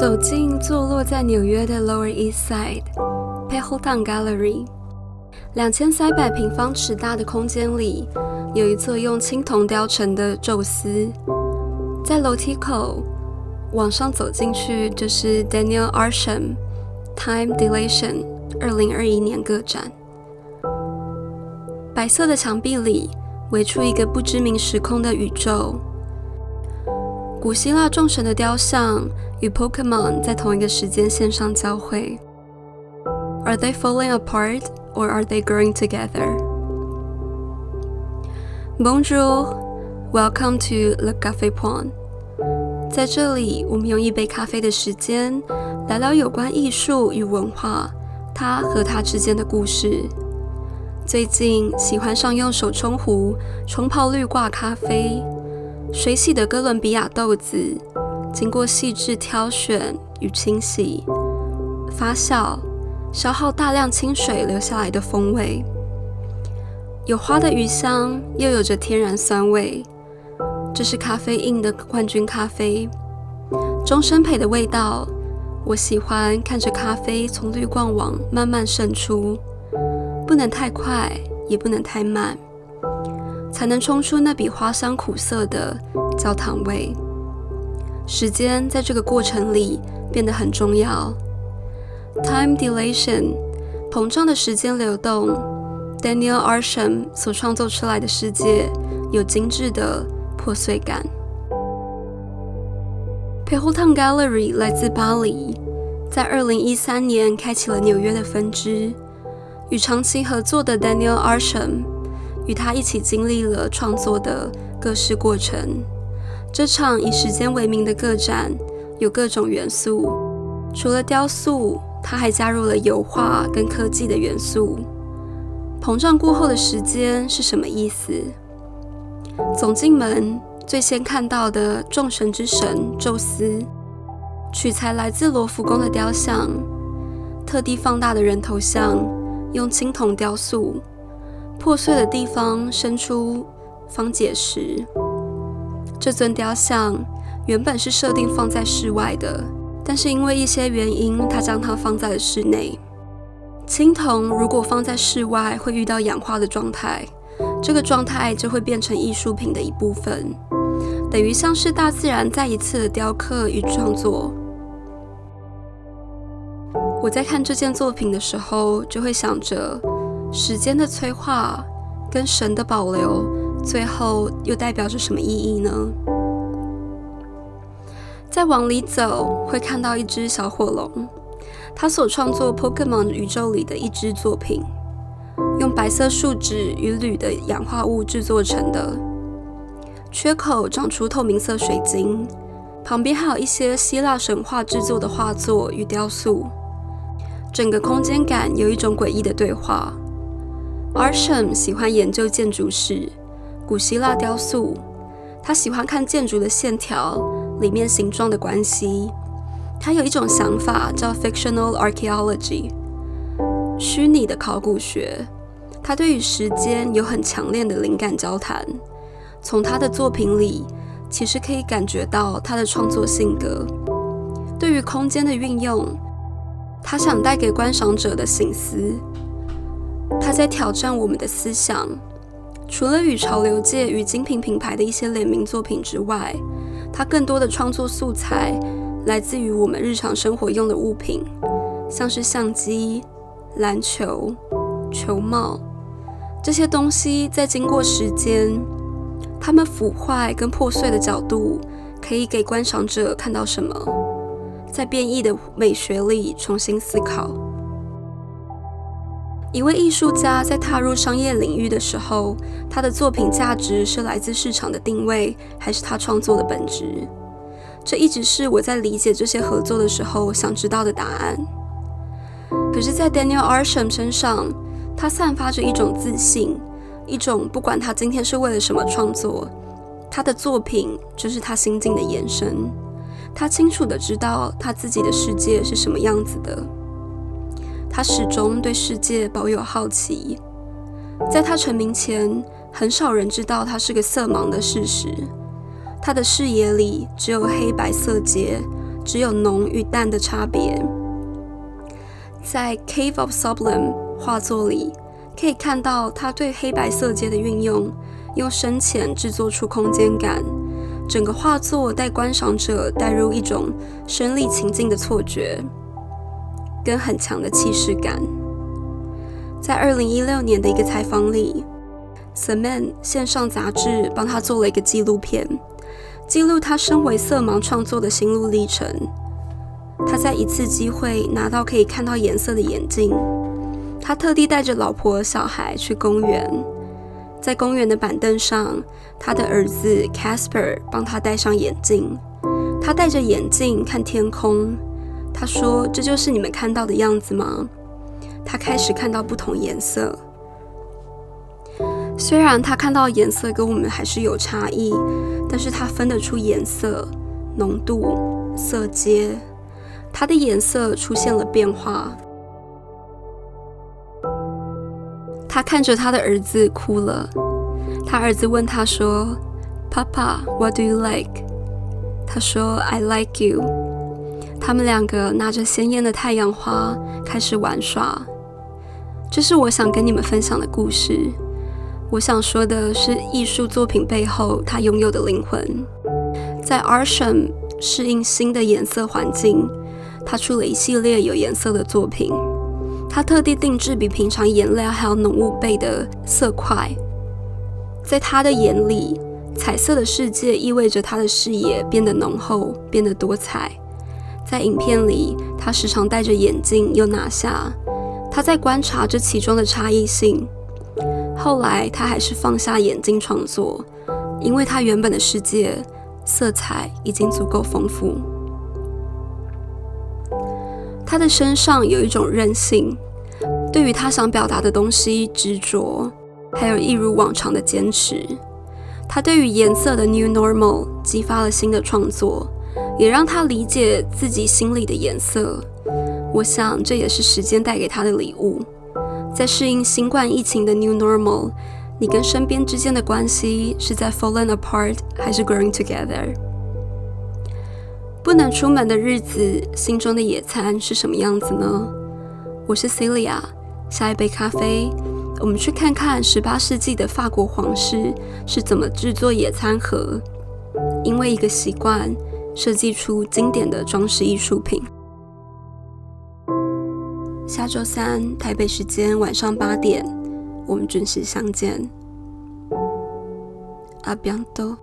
走进坐落在纽约的 Lower East Side p e h o t o n Gallery，两千三百平方尺大的空间里，有一座用青铜雕成的宙斯。在楼梯口往上走进去，就是 Daniel Arsham Time Dilation 二零二一年个展。白色的墙壁里围出一个不知名时空的宇宙。古希腊众神的雕像与 Pokemon 在同一个时间线上交汇。Are they falling apart or are they growing together? Bonjour, welcome to Le Café Point。在这里，我们用一杯咖啡的时间聊聊有关艺术与文化，它和它之间的故事。最近喜欢上用手冲壶冲泡绿挂咖啡。水洗的哥伦比亚豆子，经过细致挑选与清洗、发酵，消耗大量清水留下来的风味。有花的余香，又有着天然酸味。这是咖啡印的冠军咖啡，终身配的味道。我喜欢看着咖啡从滤罐网慢慢渗出，不能太快，也不能太慢。才能冲出那笔花香苦涩的焦糖味。时间在这个过程里变得很重要。Time dilation，膨胀的时间流动。Daniel Arsham 所创作出来的世界有精致的破碎感。p e h o t o n Gallery 来自巴黎，在2013年开启了纽约的分支，与长期合作的 Daniel Arsham。与他一起经历了创作的各式过程。这场以时间为名的个展有各种元素，除了雕塑，他还加入了油画跟科技的元素。膨胀过后的时间是什么意思？走进门，最先看到的众神之神宙斯，取材来自罗浮宫的雕像，特地放大的人头像，用青铜雕塑。破碎的地方伸出方解石。这尊雕像原本是设定放在室外的，但是因为一些原因，他将它放在了室内。青铜如果放在室外，会遇到氧化的状态，这个状态就会变成艺术品的一部分，等于像是大自然再一次的雕刻与创作。我在看这件作品的时候，就会想着。时间的催化跟神的保留，最后又代表着什么意义呢？再往里走，会看到一只小火龙，它所创作 Pokemon 宇宙里的一支作品，用白色树脂与铝的氧化物制作成的。缺口长出透明色水晶，旁边还有一些希腊神话制作的画作与雕塑，整个空间感有一种诡异的对话。Arsham 喜欢研究建筑史、古希腊雕塑，他喜欢看建筑的线条里面形状的关系。他有一种想法叫 fictional archaeology，虚拟的考古学。他对于时间有很强烈的灵感交谈，从他的作品里其实可以感觉到他的创作性格。对于空间的运用，他想带给观赏者的醒思。他在挑战我们的思想。除了与潮流界与精品品牌的一些联名作品之外，他更多的创作素材来自于我们日常生活用的物品，像是相机、篮球、球帽这些东西。在经过时间，它们腐坏跟破碎的角度，可以给观赏者看到什么？在变异的美学里重新思考。一位艺术家在踏入商业领域的时候，他的作品价值是来自市场的定位，还是他创作的本质？这一直是我在理解这些合作的时候想知道的答案。可是，在 Daniel Arsham 身上，他散发着一种自信，一种不管他今天是为了什么创作，他的作品就是他心境的延伸。他清楚的知道他自己的世界是什么样子的。他始终对世界保有好奇。在他成名前，很少人知道他是个色盲的事实。他的视野里只有黑白色阶，只有浓与淡的差别。在《Cave of Sublime》画作里，可以看到他对黑白色阶的运用，用深浅制作出空间感。整个画作带观赏者带入一种身临情境的错觉，跟很强的气势感。在二零一六年的一个采访里，《The Man》线上杂志帮他做了一个纪录片，记录他身为色盲创作的心路历程。他在一次机会拿到可以看到颜色的眼镜，他特地带着老婆小孩去公园。在公园的板凳上，他的儿子 Casper 帮他戴上眼镜。他戴着眼镜看天空。他说：“这就是你们看到的样子吗？”他开始看到不同颜色。虽然他看到颜色跟我们还是有差异，但是他分得出颜色、浓度、色阶。他的颜色出现了变化。他看着他的儿子哭了。他儿子问他说：“Papa, what do you like？” 他说：“I like you。”他们两个拿着鲜艳的太阳花开始玩耍。这是我想跟你们分享的故事。我想说的是艺术作品背后它拥有的灵魂。在 Arsham 适应新的颜色环境，他出了一系列有颜色的作品。他特地定制比平常颜料还要浓雾倍的色块，在他的眼里，彩色的世界意味着他的视野变得浓厚，变得多彩。在影片里，他时常戴着眼镜又拿下，他在观察这其中的差异性。后来，他还是放下眼镜创作，因为他原本的世界色彩已经足够丰富。他的身上有一种韧性。对于他想表达的东西执着，还有一如往常的坚持。他对于颜色的 new normal 激发了新的创作，也让他理解自己心里的颜色。我想这也是时间带给他的礼物。在适应新冠疫情的 new normal，你跟身边之间的关系是在 falling apart 还是 growing together？不能出门的日子，心中的野餐是什么样子呢？我是 Celia。下一杯咖啡，我们去看看十八世纪的法国皇室是怎么制作野餐盒，因为一个习惯设计出经典的装饰艺术品。下周三台北时间晚上八点，我们准时相见。阿比安多。